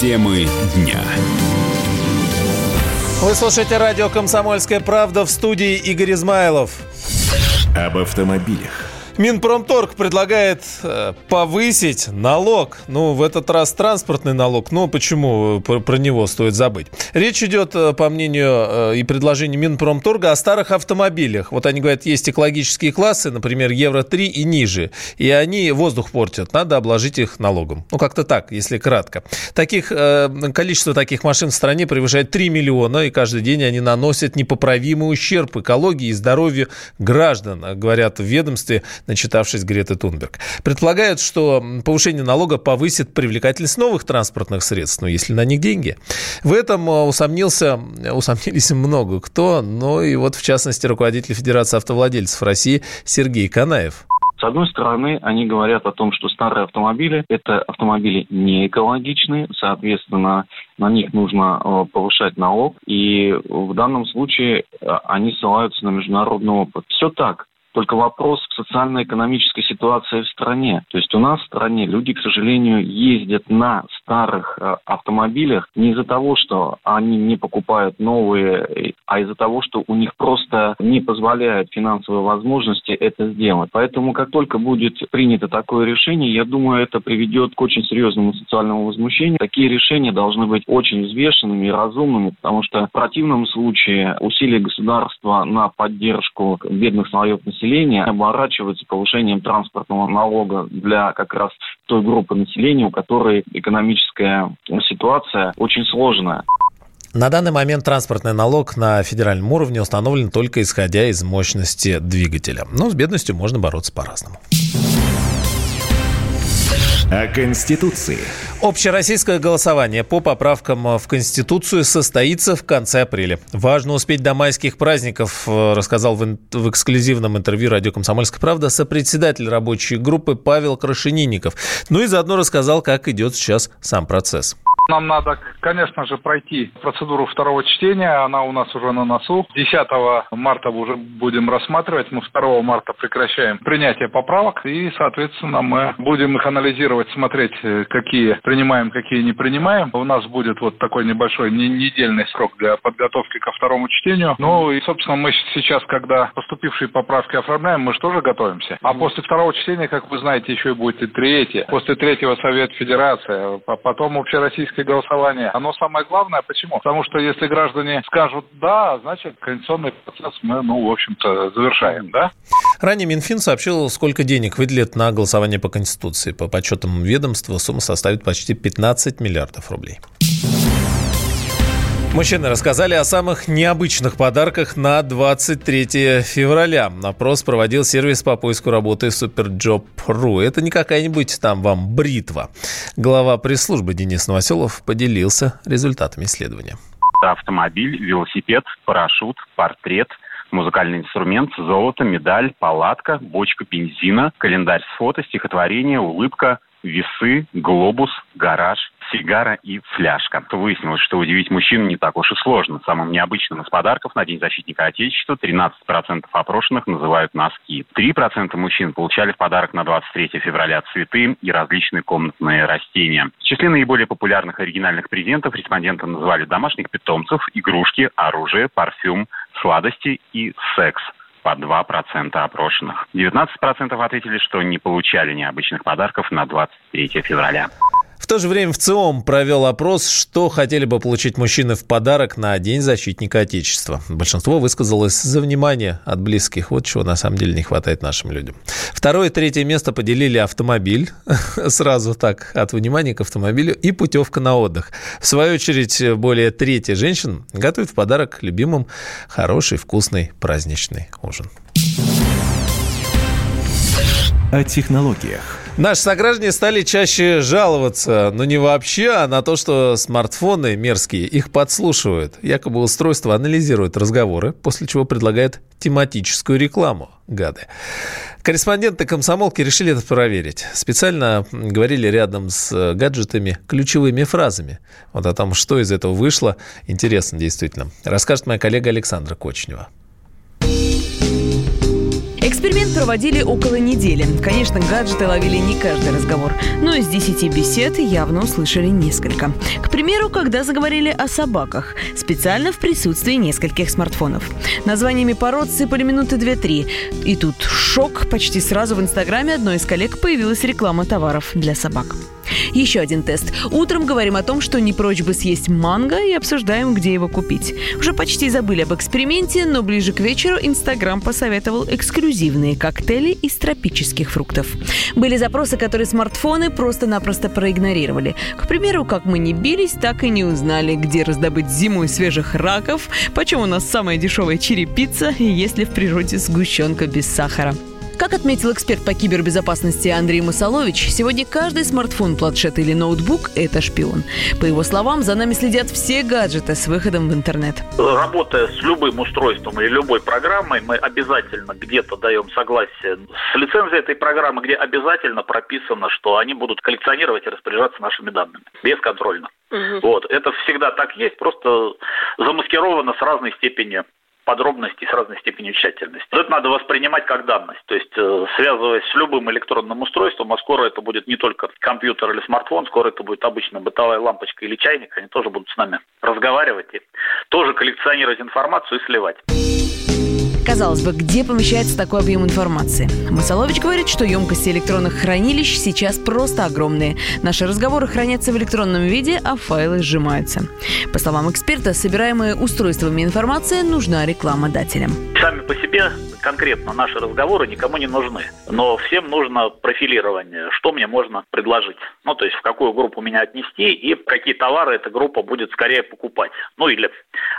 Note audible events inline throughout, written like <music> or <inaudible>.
Темы дня. Вы слушаете радио «Комсомольская правда» в студии Игорь Измайлов. Об автомобилях. Минпромторг предлагает э, повысить налог. Ну, в этот раз транспортный налог. Ну, почему про, про него стоит забыть? Речь идет, э, по мнению э, и предложению Минпромторга, о старых автомобилях. Вот они говорят, есть экологические классы, например, Евро-3 и ниже. И они воздух портят. Надо обложить их налогом. Ну, как-то так, если кратко. Таких, количество таких машин в стране превышает 3 миллиона. И каждый день они наносят непоправимый ущерб экологии и здоровью граждан, говорят в ведомстве начитавшись Греты Тунберг. Предполагают, что повышение налога повысит привлекательность новых транспортных средств, ну, если на них деньги. В этом э, усомнился, усомнились много кто, но и вот, в частности, руководитель Федерации автовладельцев России Сергей Канаев. С одной стороны, они говорят о том, что старые автомобили – это автомобили не экологичные, соответственно, на них нужно э, повышать налог, и в данном случае э, они ссылаются на международный опыт. Все так. Только вопрос в социально-экономической ситуации в стране. То есть у нас в стране люди, к сожалению, ездят на старых э, автомобилях не из-за того, что они не покупают новые, а из-за того, что у них просто не позволяют финансовые возможности это сделать. Поэтому как только будет принято такое решение, я думаю, это приведет к очень серьезному социальному возмущению. Такие решения должны быть очень взвешенными и разумными, потому что в противном случае усилия государства на поддержку бедных слоев населения населения оборачивается повышением транспортного налога для как раз той группы населения, у которой экономическая ситуация очень сложная. На данный момент транспортный налог на федеральном уровне установлен только исходя из мощности двигателя. Но с бедностью можно бороться по-разному. О Конституции. Общероссийское голосование по поправкам в Конституцию состоится в конце апреля. Важно успеть до майских праздников, э, рассказал в, в эксклюзивном интервью радио «Комсомольская правда» сопредседатель рабочей группы Павел Крашенинников. Ну и заодно рассказал, как идет сейчас сам процесс. Нам надо, конечно же, пройти процедуру второго чтения. Она у нас уже на носу. 10 марта уже будем рассматривать. Мы 2 марта прекращаем принятие поправок. И, соответственно, мы будем их анализировать, смотреть, э, какие принимаем, какие не принимаем. У нас будет вот такой небольшой недельный срок для подготовки ко второму чтению. Ну и, собственно, мы сейчас, когда поступившие поправки оформляем, мы же тоже готовимся. А после второго чтения, как вы знаете, еще и будет и третье. После третьего Совет Федерации, а потом общероссийский общероссийское голосование, оно самое главное. Почему? Потому что если граждане скажут «да», значит, конституционный процесс мы, ну, в общем-то, завершаем, да? Ранее Минфин сообщил, сколько денег выделит на голосование по Конституции. По подсчетам ведомства сумма составит почти 15 миллиардов рублей. Мужчины рассказали о самых необычных подарках на 23 февраля. Опрос проводил сервис по поиску работы Superjob.ru. Это не какая-нибудь там вам бритва. Глава пресс-службы Денис Новоселов поделился результатами исследования. Автомобиль, велосипед, парашют, портрет – музыкальный инструмент, золото, медаль, палатка, бочка бензина, календарь с фото, стихотворение, улыбка, весы, глобус, гараж, сигара и фляжка. Выяснилось, что удивить мужчин не так уж и сложно. Самым необычным из подарков на День защитника Отечества 13% опрошенных называют носки. 3% мужчин получали в подарок на 23 февраля цветы и различные комнатные растения. В числе наиболее популярных оригинальных презентов респонденты называли домашних питомцев, игрушки, оружие, парфюм, сладости и секс по 2% опрошенных. 19% ответили, что не получали необычных подарков на 23 февраля. В то же время в ЦИОМ провел опрос, что хотели бы получить мужчины в подарок на День защитника Отечества. Большинство высказалось за внимание от близких. Вот чего на самом деле не хватает нашим людям. Второе и третье место поделили автомобиль. <laughs> Сразу так, от внимания к автомобилю. И путевка на отдых. В свою очередь, более трети женщин готовят в подарок любимым хороший, вкусный праздничный ужин. О технологиях. Наши сограждане стали чаще жаловаться, но не вообще, а на то, что смартфоны мерзкие их подслушивают. Якобы устройство анализирует разговоры, после чего предлагает тематическую рекламу. Гады. Корреспонденты комсомолки решили это проверить. Специально говорили рядом с гаджетами ключевыми фразами. Вот о том, что из этого вышло, интересно действительно. Расскажет моя коллега Александра Кочнева. Эксперимент проводили около недели. Конечно, гаджеты ловили не каждый разговор, но из 10 бесед явно услышали несколько. К примеру, когда заговорили о собаках, специально в присутствии нескольких смартфонов. Названиями пород сыпали минуты 2-3. И тут шок. Почти сразу в Инстаграме одной из коллег появилась реклама товаров для собак. Еще один тест. Утром говорим о том, что не прочь бы съесть манго и обсуждаем, где его купить. Уже почти забыли об эксперименте, но ближе к вечеру Инстаграм посоветовал эксклюзивные коктейли из тропических фруктов. Были запросы, которые смартфоны просто-напросто проигнорировали. К примеру, как мы не бились, так и не узнали, где раздобыть зимой свежих раков, почему у нас самая дешевая черепица и есть в природе сгущенка без сахара. Как отметил эксперт по кибербезопасности Андрей Масолович, сегодня каждый смартфон, планшет или ноутбук – это шпион. По его словам, за нами следят все гаджеты с выходом в интернет. Работая с любым устройством или любой программой, мы обязательно где-то даем согласие с лицензией этой программы, где обязательно прописано, что они будут коллекционировать и распоряжаться нашими данными. Бесконтрольно. Угу. Вот. Это всегда так есть, просто замаскировано с разной степенью подробностей с разной степенью тщательности. Это надо воспринимать как данность, то есть э, связываясь с любым электронным устройством, а скоро это будет не только компьютер или смартфон, скоро это будет обычная бытовая лампочка или чайник, они тоже будут с нами разговаривать и тоже коллекционировать информацию и сливать. Казалось бы, где помещается такой объем информации? Масолович говорит, что емкости электронных хранилищ сейчас просто огромные. Наши разговоры хранятся в электронном виде, а файлы сжимаются. По словам эксперта, собираемая устройствами информация нужна рекламодателям. Сами по себе конкретно наши разговоры никому не нужны. Но всем нужно профилирование, что мне можно предложить. Ну, то есть в какую группу меня отнести и какие товары эта группа будет скорее покупать. Ну, или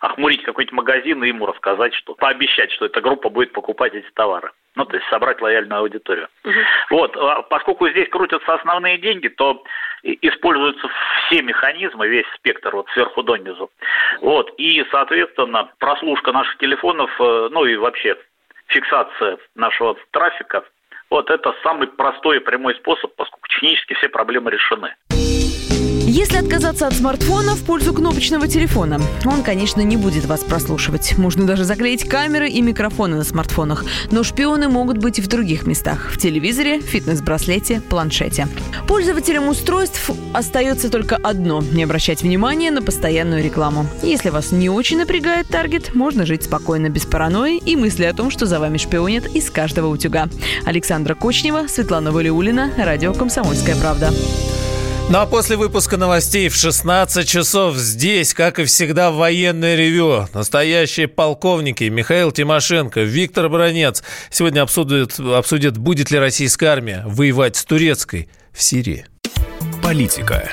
охмурить какой-нибудь магазин и ему рассказать, что пообещать, что эта группа будет покупать эти товары. Ну, то есть собрать лояльную аудиторию. Угу. Вот, а поскольку здесь крутятся основные деньги, то используются все механизмы, весь спектр вот сверху донизу. Вот, и, соответственно, прослушка наших телефонов, э, ну и вообще фиксация нашего трафика, вот это самый простой и прямой способ, поскольку технически все проблемы решены. Если отказаться от смартфона в пользу кнопочного телефона, он, конечно, не будет вас прослушивать. Можно даже заклеить камеры и микрофоны на смартфонах. Но шпионы могут быть и в других местах. В телевизоре, фитнес-браслете, планшете. Пользователям устройств остается только одно – не обращать внимания на постоянную рекламу. Если вас не очень напрягает таргет, можно жить спокойно, без паранойи и мысли о том, что за вами шпионят из каждого утюга. Александра Кочнева, Светлана Валиулина, Радио «Комсомольская правда». Ну а после выпуска новостей в 16 часов здесь, как и всегда, военное ревю. Настоящие полковники Михаил Тимошенко, Виктор Бронец сегодня обсудят, обсудят, будет ли российская армия воевать с турецкой в Сирии. Политика.